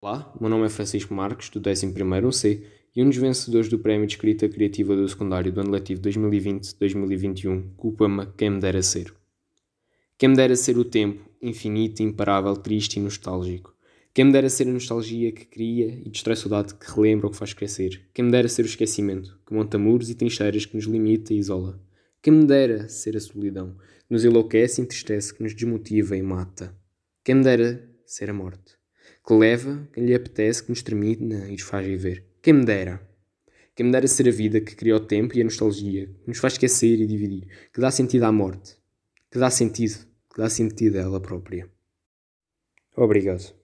Olá, meu nome é Francisco Marques, do 11º C e um dos vencedores do Prémio de Escrita Criativa do Secundário do ano letivo 2020-2021 com o poema Quem me dera ser. Quem me dera ser o tempo, infinito, imparável, triste e nostálgico. Quem me dera ser a nostalgia que cria e destrói saudade que relembra o que faz crescer. Quem me dera ser o esquecimento, que monta muros e trincheiras que nos limita e isola. Quem me dera ser a solidão, que nos enlouquece e entristece, que nos desmotiva e mata. Quem me dera ser a morte que leva quem lhe apetece, que nos termina e nos faz viver. Quem me dera? Quem me dera ser a vida que cria o tempo e a nostalgia, que nos faz esquecer e dividir, que dá sentido à morte, que dá sentido, que dá sentido a ela própria. Obrigado.